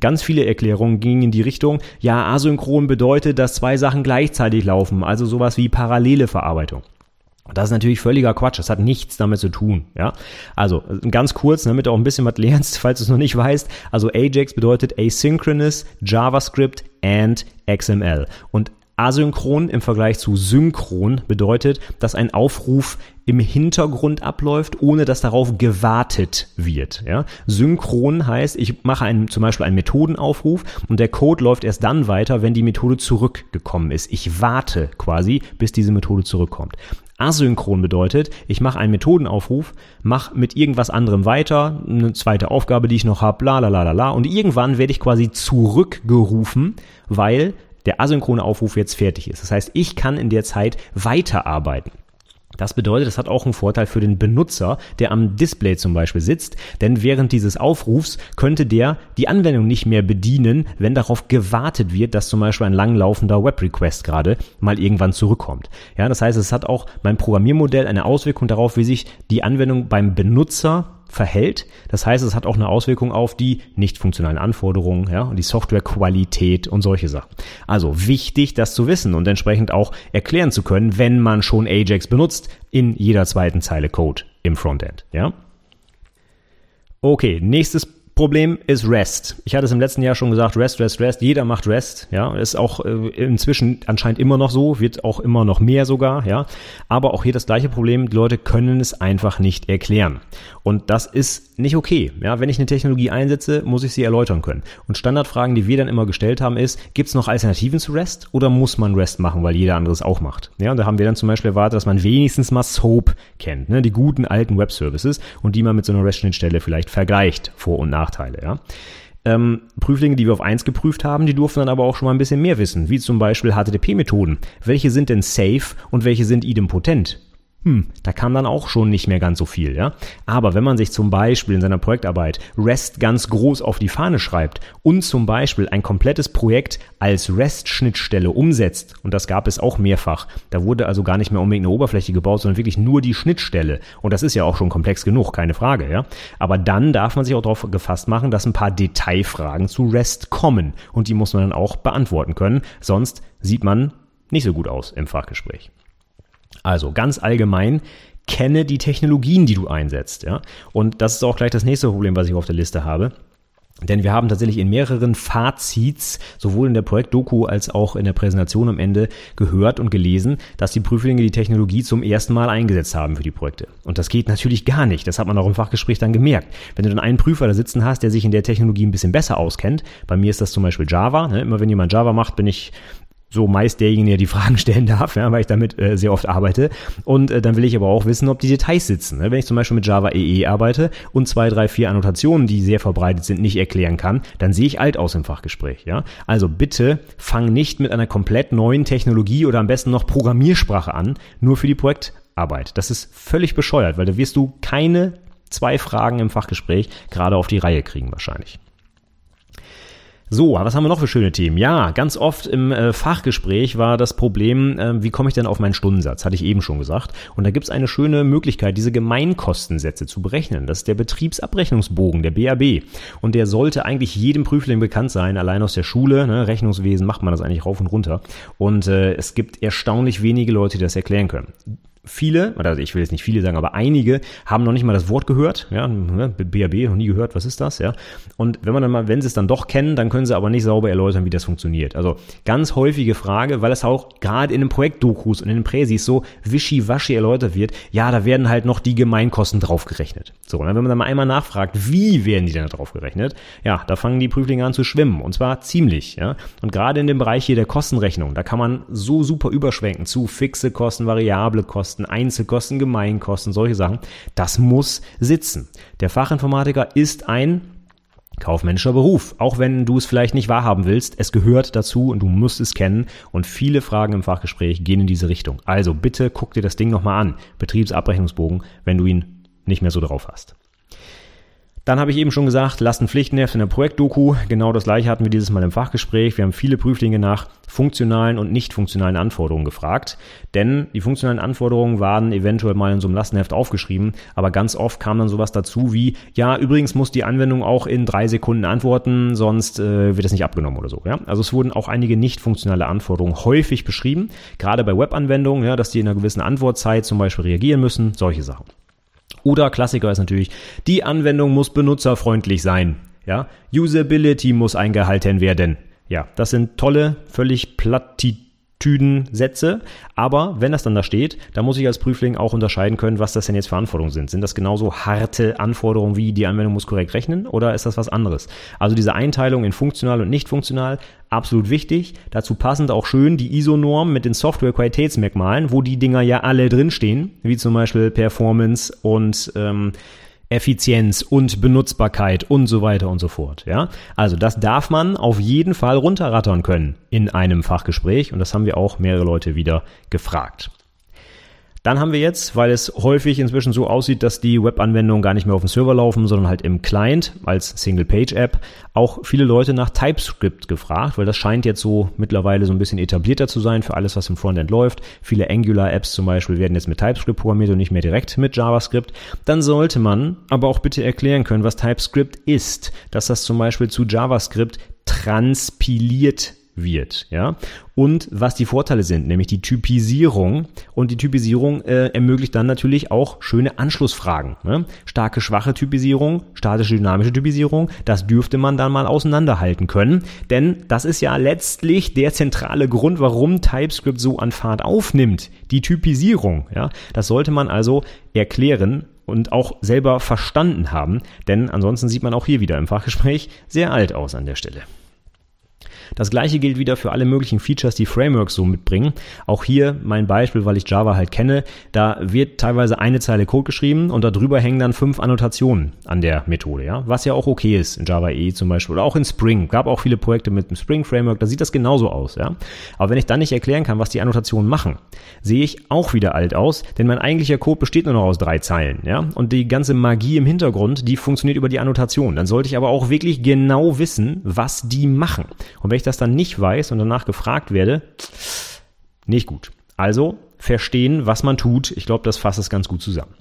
Ganz viele Erklärungen gingen in die Richtung, ja, asynchron bedeutet, dass zwei Sachen gleichzeitig laufen, also sowas wie parallele Verarbeitung. Das ist natürlich völliger Quatsch. Das hat nichts damit zu tun. Ja, also ganz kurz, damit du auch ein bisschen was lernst, falls du es noch nicht weißt. Also Ajax bedeutet Asynchronous JavaScript and XML. Und Asynchron im Vergleich zu synchron bedeutet, dass ein Aufruf im Hintergrund abläuft, ohne dass darauf gewartet wird. Ja? Synchron heißt, ich mache einen, zum Beispiel einen Methodenaufruf und der Code läuft erst dann weiter, wenn die Methode zurückgekommen ist. Ich warte quasi, bis diese Methode zurückkommt. Asynchron bedeutet, ich mache einen Methodenaufruf, mache mit irgendwas anderem weiter, eine zweite Aufgabe, die ich noch habe, la la la la la, und irgendwann werde ich quasi zurückgerufen, weil der asynchrone Aufruf jetzt fertig ist. Das heißt, ich kann in der Zeit weiterarbeiten. Das bedeutet, das hat auch einen Vorteil für den Benutzer, der am Display zum Beispiel sitzt, denn während dieses Aufrufs könnte der die Anwendung nicht mehr bedienen, wenn darauf gewartet wird, dass zum Beispiel ein langlaufender Web-Request gerade mal irgendwann zurückkommt. Ja, das heißt, es hat auch mein Programmiermodell eine Auswirkung darauf, wie sich die Anwendung beim Benutzer verhält. Das heißt, es hat auch eine Auswirkung auf die nicht funktionalen Anforderungen, ja, die Softwarequalität und solche Sachen. Also wichtig, das zu wissen und entsprechend auch erklären zu können, wenn man schon Ajax benutzt, in jeder zweiten Zeile Code im Frontend, ja. Okay, nächstes Problem ist REST. Ich hatte es im letzten Jahr schon gesagt, REST, REST, REST. Jeder macht REST. Ja, ist auch äh, inzwischen anscheinend immer noch so, wird auch immer noch mehr sogar. Ja, aber auch hier das gleiche Problem. Die Leute können es einfach nicht erklären. Und das ist nicht okay. Ja, wenn ich eine Technologie einsetze, muss ich sie erläutern können. Und Standardfragen, die wir dann immer gestellt haben, ist: Gibt es noch Alternativen zu REST oder muss man REST machen, weil jeder andere es auch macht? Ja, und da haben wir dann zum Beispiel erwartet, dass man wenigstens mal SOAP kennt, ne, die guten alten Web Services und die man mit so einer REST-Schnittstelle vielleicht vergleicht, Vor- und Nachteile. Ja. Ähm, Prüflinge, die wir auf eins geprüft haben, die durften dann aber auch schon mal ein bisschen mehr wissen, wie zum Beispiel HTTP-Methoden. Welche sind denn safe und welche sind idempotent? Hm, da kann dann auch schon nicht mehr ganz so viel, ja. Aber wenn man sich zum Beispiel in seiner Projektarbeit REST ganz groß auf die Fahne schreibt und zum Beispiel ein komplettes Projekt als REST-Schnittstelle umsetzt, und das gab es auch mehrfach, da wurde also gar nicht mehr unbedingt eine Oberfläche gebaut, sondern wirklich nur die Schnittstelle. Und das ist ja auch schon komplex genug, keine Frage, ja. Aber dann darf man sich auch darauf gefasst machen, dass ein paar Detailfragen zu REST kommen. Und die muss man dann auch beantworten können. Sonst sieht man nicht so gut aus im Fachgespräch. Also ganz allgemein, kenne die Technologien, die du einsetzt. Ja? Und das ist auch gleich das nächste Problem, was ich auf der Liste habe. Denn wir haben tatsächlich in mehreren Fazits, sowohl in der Projektdoku als auch in der Präsentation am Ende, gehört und gelesen, dass die Prüflinge die Technologie zum ersten Mal eingesetzt haben für die Projekte. Und das geht natürlich gar nicht. Das hat man auch im Fachgespräch dann gemerkt. Wenn du dann einen Prüfer da sitzen hast, der sich in der Technologie ein bisschen besser auskennt, bei mir ist das zum Beispiel Java. Ne? Immer wenn jemand Java macht, bin ich so meist derjenige, der die Fragen stellen darf, ja, weil ich damit äh, sehr oft arbeite. Und äh, dann will ich aber auch wissen, ob die Details sitzen. Ne? Wenn ich zum Beispiel mit Java EE e arbeite und zwei, drei, vier Annotationen, die sehr verbreitet sind, nicht erklären kann, dann sehe ich alt aus im Fachgespräch. Ja? Also bitte fang nicht mit einer komplett neuen Technologie oder am besten noch Programmiersprache an, nur für die Projektarbeit. Das ist völlig bescheuert, weil da wirst du keine zwei Fragen im Fachgespräch gerade auf die Reihe kriegen wahrscheinlich. So, was haben wir noch für schöne Themen? Ja, ganz oft im äh, Fachgespräch war das Problem, äh, wie komme ich denn auf meinen Stundensatz? Hatte ich eben schon gesagt. Und da gibt es eine schöne Möglichkeit, diese Gemeinkostensätze zu berechnen. Das ist der Betriebsabrechnungsbogen, der BAB. Und der sollte eigentlich jedem Prüfling bekannt sein, allein aus der Schule. Ne? Rechnungswesen macht man das eigentlich rauf und runter. Und äh, es gibt erstaunlich wenige Leute, die das erklären können viele, oder ich will jetzt nicht viele sagen, aber einige haben noch nicht mal das Wort gehört, ja, BAB ne, noch nie gehört, was ist das, ja. Und wenn man dann mal, wenn sie es dann doch kennen, dann können sie aber nicht sauber erläutern, wie das funktioniert. Also ganz häufige Frage, weil es auch gerade in den Projektdokus und in den Präsis so wischiwaschi erläutert wird, ja, da werden halt noch die Gemeinkosten draufgerechnet. So, und wenn man dann mal einmal nachfragt, wie werden die denn draufgerechnet, ja, da fangen die Prüflinge an zu schwimmen und zwar ziemlich, ja. Und gerade in dem Bereich hier der Kostenrechnung, da kann man so super überschwenken zu fixe Kosten, variable Kosten, Kosten, Einzelkosten, Gemeinkosten, solche Sachen. Das muss sitzen. Der Fachinformatiker ist ein kaufmännischer Beruf. Auch wenn du es vielleicht nicht wahrhaben willst, es gehört dazu und du musst es kennen. Und viele Fragen im Fachgespräch gehen in diese Richtung. Also bitte guck dir das Ding nochmal an. Betriebsabrechnungsbogen, wenn du ihn nicht mehr so drauf hast. Dann habe ich eben schon gesagt, Lastenpflichtenheft in der Projektdoku. Genau das gleiche hatten wir dieses Mal im Fachgespräch. Wir haben viele Prüflinge nach funktionalen und nicht funktionalen Anforderungen gefragt. Denn die funktionalen Anforderungen waren eventuell mal in so einem Lastenheft aufgeschrieben, aber ganz oft kam dann sowas dazu wie, ja, übrigens muss die Anwendung auch in drei Sekunden antworten, sonst äh, wird es nicht abgenommen oder so. Ja? Also es wurden auch einige nicht funktionale Anforderungen häufig beschrieben, gerade bei Webanwendungen, ja, dass die in einer gewissen Antwortzeit zum Beispiel reagieren müssen, solche Sachen. Oder Klassiker ist natürlich, die Anwendung muss benutzerfreundlich sein. Ja, Usability muss eingehalten werden. Ja, das sind tolle, völlig Plattitüden Sätze. Aber wenn das dann da steht, dann muss ich als Prüfling auch unterscheiden können, was das denn jetzt für Anforderungen sind. Sind das genauso harte Anforderungen wie die Anwendung muss korrekt rechnen oder ist das was anderes? Also diese Einteilung in funktional und nicht funktional, absolut wichtig. Dazu passend auch schön die ISO-Norm mit den Software-Qualitätsmerkmalen, wo die Dinger ja alle drinstehen, wie zum Beispiel Performance und ähm, Effizienz und Benutzbarkeit und so weiter und so fort. Ja, also das darf man auf jeden Fall runterrattern können in einem Fachgespräch und das haben wir auch mehrere Leute wieder gefragt. Dann haben wir jetzt, weil es häufig inzwischen so aussieht, dass die Webanwendungen gar nicht mehr auf dem Server laufen, sondern halt im Client als Single-Page-App, auch viele Leute nach TypeScript gefragt, weil das scheint jetzt so mittlerweile so ein bisschen etablierter zu sein für alles, was im Frontend läuft. Viele Angular-Apps zum Beispiel werden jetzt mit TypeScript programmiert und nicht mehr direkt mit JavaScript. Dann sollte man aber auch bitte erklären können, was TypeScript ist, dass das zum Beispiel zu JavaScript transpiliert wird, ja. Und was die Vorteile sind, nämlich die Typisierung. Und die Typisierung äh, ermöglicht dann natürlich auch schöne Anschlussfragen. Ne? Starke, schwache Typisierung, statische, dynamische Typisierung, das dürfte man dann mal auseinanderhalten können. Denn das ist ja letztlich der zentrale Grund, warum TypeScript so an Fahrt aufnimmt. Die Typisierung, ja. Das sollte man also erklären und auch selber verstanden haben, denn ansonsten sieht man auch hier wieder im Fachgespräch sehr alt aus an der Stelle. Das gleiche gilt wieder für alle möglichen Features, die Frameworks so mitbringen. Auch hier mein Beispiel, weil ich Java halt kenne. Da wird teilweise eine Zeile Code geschrieben und darüber hängen dann fünf Annotationen an der Methode, ja. Was ja auch okay ist in Java E zum Beispiel oder auch in Spring. Gab auch viele Projekte mit dem Spring Framework, da sieht das genauso aus, ja. Aber wenn ich dann nicht erklären kann, was die Annotationen machen, sehe ich auch wieder alt aus, denn mein eigentlicher Code besteht nur noch aus drei Zeilen, ja. Und die ganze Magie im Hintergrund, die funktioniert über die Annotation. Dann sollte ich aber auch wirklich genau wissen, was die machen. Und wenn ich das dann nicht weiß und danach gefragt werde, nicht gut. Also verstehen, was man tut. Ich glaube, das fasst es ganz gut zusammen.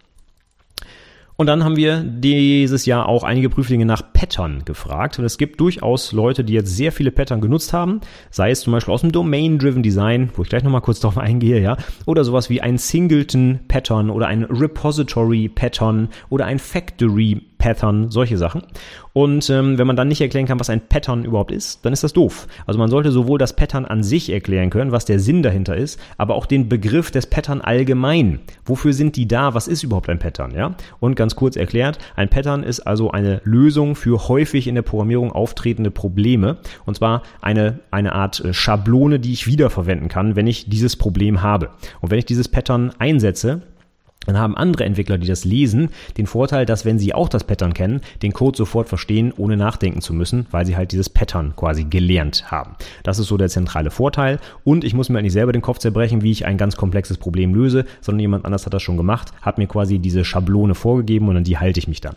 Und dann haben wir dieses Jahr auch einige Prüflinge nach Pattern gefragt. Und es gibt durchaus Leute, die jetzt sehr viele Pattern genutzt haben, sei es zum Beispiel aus dem Domain-Driven Design, wo ich gleich nochmal kurz drauf eingehe, ja, oder sowas wie ein Singleton-Pattern oder ein Repository-Pattern oder ein Factory Pattern, solche Sachen. Und ähm, wenn man dann nicht erklären kann, was ein Pattern überhaupt ist, dann ist das doof. Also man sollte sowohl das Pattern an sich erklären können, was der Sinn dahinter ist, aber auch den Begriff des Pattern allgemein. Wofür sind die da? Was ist überhaupt ein Pattern? Ja? Und ganz kurz erklärt, ein Pattern ist also eine Lösung für häufig in der Programmierung auftretende Probleme. Und zwar eine, eine Art äh, Schablone, die ich wiederverwenden kann, wenn ich dieses Problem habe. Und wenn ich dieses Pattern einsetze, dann haben andere Entwickler, die das lesen, den Vorteil, dass wenn sie auch das Pattern kennen, den Code sofort verstehen, ohne nachdenken zu müssen, weil sie halt dieses Pattern quasi gelernt haben. Das ist so der zentrale Vorteil. Und ich muss mir nicht selber den Kopf zerbrechen, wie ich ein ganz komplexes Problem löse, sondern jemand anders hat das schon gemacht, hat mir quasi diese Schablone vorgegeben und an die halte ich mich dann.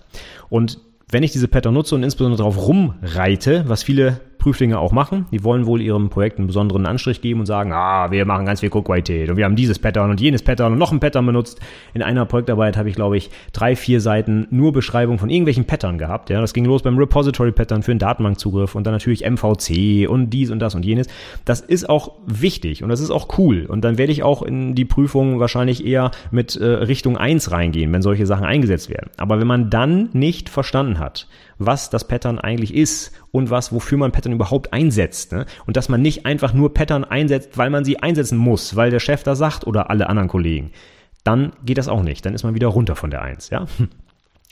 Und wenn ich diese Pattern nutze und insbesondere darauf rumreite, was viele Prüflinge auch machen. Die wollen wohl ihrem Projekt einen besonderen Anstrich geben und sagen, ah, wir machen ganz viel Cook-Qualität und wir haben dieses Pattern und jenes Pattern und noch ein Pattern benutzt. In einer Projektarbeit habe ich, glaube ich, drei, vier Seiten nur Beschreibung von irgendwelchen Pattern gehabt. Ja, das ging los beim Repository-Pattern für einen Datenbankzugriff und dann natürlich MVC und dies und das und jenes. Das ist auch wichtig und das ist auch cool. Und dann werde ich auch in die Prüfung wahrscheinlich eher mit äh, Richtung 1 reingehen, wenn solche Sachen eingesetzt werden. Aber wenn man dann nicht verstanden hat, was das Pattern eigentlich ist und was, wofür man Pattern überhaupt einsetzt. Ne? Und dass man nicht einfach nur Pattern einsetzt, weil man sie einsetzen muss, weil der Chef da sagt oder alle anderen Kollegen. Dann geht das auch nicht. Dann ist man wieder runter von der Eins, ja?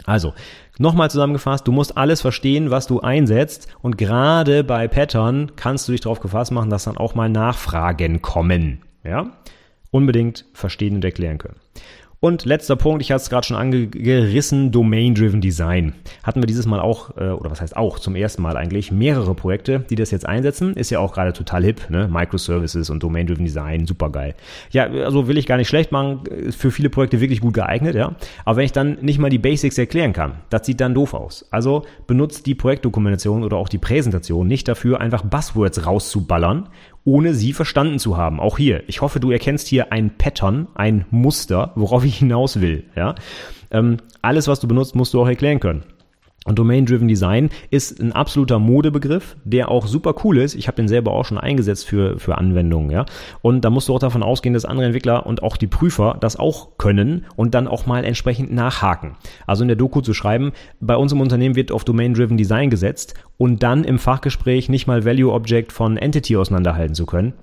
Also, nochmal zusammengefasst, du musst alles verstehen, was du einsetzt und gerade bei Pattern kannst du dich darauf gefasst machen, dass dann auch mal Nachfragen kommen, ja? Unbedingt verstehen und erklären können. Und letzter Punkt, ich hatte es gerade schon angerissen, Domain-Driven Design. Hatten wir dieses Mal auch, äh, oder was heißt auch, zum ersten Mal eigentlich, mehrere Projekte, die das jetzt einsetzen. Ist ja auch gerade total hip, ne? Microservices und Domain-Driven Design, super geil. Ja, also will ich gar nicht schlecht machen, ist für viele Projekte wirklich gut geeignet, ja. Aber wenn ich dann nicht mal die Basics erklären kann, das sieht dann doof aus. Also benutzt die Projektdokumentation oder auch die Präsentation nicht dafür, einfach Buzzwords rauszuballern ohne sie verstanden zu haben. Auch hier. Ich hoffe, du erkennst hier ein Pattern, ein Muster, worauf ich hinaus will. Ja? Ähm, alles, was du benutzt, musst du auch erklären können. Und Domain-Driven Design ist ein absoluter Modebegriff, der auch super cool ist. Ich habe den selber auch schon eingesetzt für, für Anwendungen, ja. Und da musst du auch davon ausgehen, dass andere Entwickler und auch die Prüfer das auch können und dann auch mal entsprechend nachhaken. Also in der Doku zu schreiben, bei uns im Unternehmen wird auf Domain-Driven Design gesetzt und dann im Fachgespräch nicht mal Value Object von Entity auseinanderhalten zu können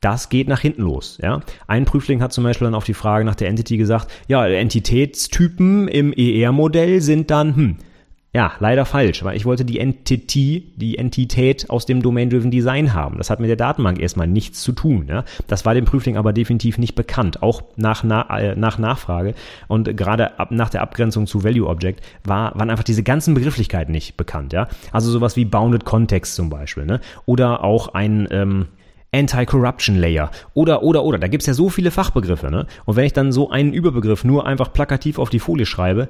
das geht nach hinten los. Ja? Ein Prüfling hat zum Beispiel dann auf die Frage nach der Entity gesagt, ja, Entitätstypen im ER-Modell sind dann, hm, ja, leider falsch, weil ich wollte die Entity, die Entität aus dem Domain-Driven Design haben. Das hat mit der Datenbank erstmal nichts zu tun. Ja? Das war dem Prüfling aber definitiv nicht bekannt, auch nach, na, äh, nach Nachfrage. Und gerade ab, nach der Abgrenzung zu Value Object war, waren einfach diese ganzen Begrifflichkeiten nicht bekannt. Ja? Also sowas wie Bounded Context zum Beispiel. Ne? Oder auch ein, ähm, Anti-Corruption Layer oder, oder, oder. Da gibt's ja so viele Fachbegriffe, ne? Und wenn ich dann so einen Überbegriff nur einfach plakativ auf die Folie schreibe,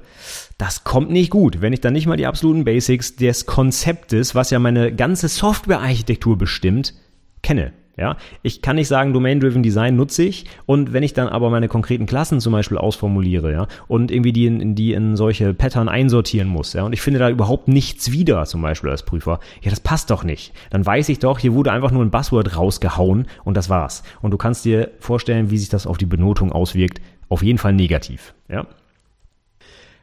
das kommt nicht gut. Wenn ich dann nicht mal die absoluten Basics des Konzeptes, was ja meine ganze Softwarearchitektur bestimmt, kenne. Ja, ich kann nicht sagen, Domain-Driven Design nutze ich und wenn ich dann aber meine konkreten Klassen zum Beispiel ausformuliere, ja, und irgendwie die in, die in solche Pattern einsortieren muss, ja, und ich finde da überhaupt nichts wieder, zum Beispiel als Prüfer, ja, das passt doch nicht. Dann weiß ich doch, hier wurde einfach nur ein Buzzword rausgehauen und das war's. Und du kannst dir vorstellen, wie sich das auf die Benotung auswirkt. Auf jeden Fall negativ, ja.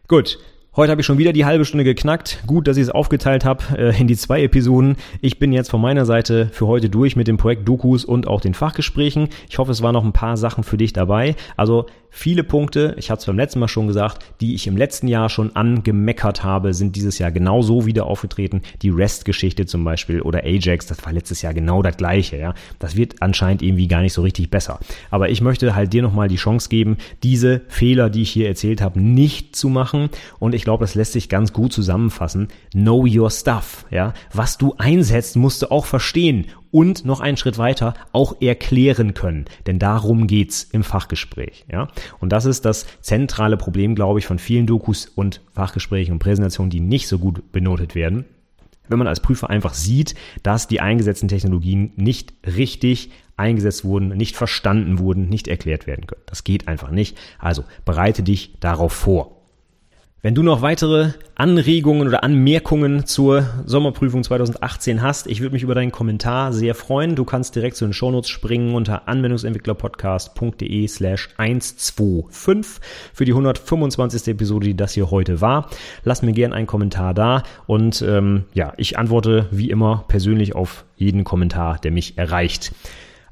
Gut, Heute habe ich schon wieder die halbe Stunde geknackt. Gut, dass ich es aufgeteilt habe äh, in die zwei Episoden. Ich bin jetzt von meiner Seite für heute durch mit dem Projekt Dokus und auch den Fachgesprächen. Ich hoffe, es waren noch ein paar Sachen für dich dabei. Also Viele Punkte, ich hatte es beim letzten Mal schon gesagt, die ich im letzten Jahr schon angemeckert habe, sind dieses Jahr genauso wieder aufgetreten. Die REST-Geschichte zum Beispiel oder Ajax, das war letztes Jahr genau das gleiche. Ja, Das wird anscheinend irgendwie gar nicht so richtig besser. Aber ich möchte halt dir nochmal die Chance geben, diese Fehler, die ich hier erzählt habe, nicht zu machen. Und ich glaube, das lässt sich ganz gut zusammenfassen. Know your stuff. Ja, Was du einsetzt, musst du auch verstehen und noch einen Schritt weiter auch erklären können. Denn darum geht's im Fachgespräch. Ja? Und das ist das zentrale Problem, glaube ich, von vielen Dokus und Fachgesprächen und Präsentationen, die nicht so gut benotet werden. Wenn man als Prüfer einfach sieht, dass die eingesetzten Technologien nicht richtig eingesetzt wurden, nicht verstanden wurden, nicht erklärt werden können. Das geht einfach nicht. Also bereite dich darauf vor. Wenn du noch weitere Anregungen oder Anmerkungen zur Sommerprüfung 2018 hast, ich würde mich über deinen Kommentar sehr freuen. Du kannst direkt zu den Shownotes springen unter anwendungsentwicklerpodcast.de slash 125 für die 125. Episode, die das hier heute war. Lass mir gerne einen Kommentar da und ähm, ja, ich antworte wie immer persönlich auf jeden Kommentar, der mich erreicht.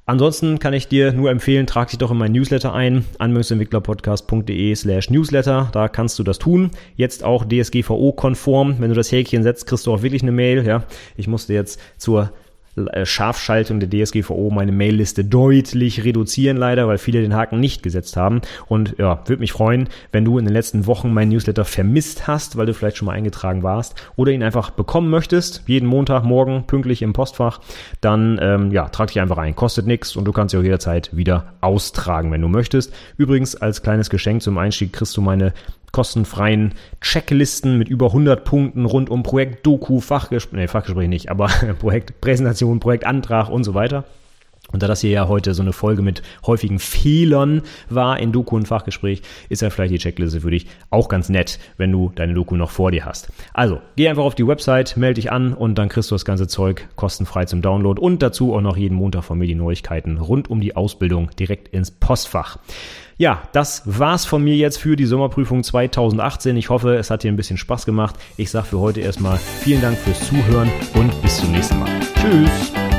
Ansonsten kann ich dir nur empfehlen, trag dich doch in mein Newsletter ein, anwendungsentwicklerpodcast.de slash Newsletter, da kannst du das tun. Jetzt auch DSGVO-konform, wenn du das Häkchen setzt, kriegst du auch wirklich eine Mail, ja. Ich musste jetzt zur Scharfschaltung der DSGVO meine Mailliste deutlich reduzieren, leider, weil viele den Haken nicht gesetzt haben. Und ja, würde mich freuen, wenn du in den letzten Wochen meinen Newsletter vermisst hast, weil du vielleicht schon mal eingetragen warst oder ihn einfach bekommen möchtest, jeden Montag, morgen, pünktlich im Postfach, dann ähm, ja, trag dich einfach ein. Kostet nichts und du kannst dich auch jederzeit wieder austragen, wenn du möchtest. Übrigens, als kleines Geschenk zum Einstieg kriegst du meine kostenfreien Checklisten mit über 100 Punkten rund um Projekt, Doku, Fachgespräch, nee, Fachgespräch nicht, aber Projekt, Präsentation, Projektantrag und so weiter. Und da das hier ja heute so eine Folge mit häufigen Fehlern war in Doku und Fachgespräch, ist ja vielleicht die Checkliste für dich auch ganz nett, wenn du deine Doku noch vor dir hast. Also, geh einfach auf die Website, melde dich an und dann kriegst du das ganze Zeug kostenfrei zum Download und dazu auch noch jeden Montag von mir die Neuigkeiten rund um die Ausbildung direkt ins Postfach. Ja, das war's von mir jetzt für die Sommerprüfung 2018. Ich hoffe, es hat dir ein bisschen Spaß gemacht. Ich sage für heute erstmal vielen Dank fürs Zuhören und bis zum nächsten Mal. Tschüss.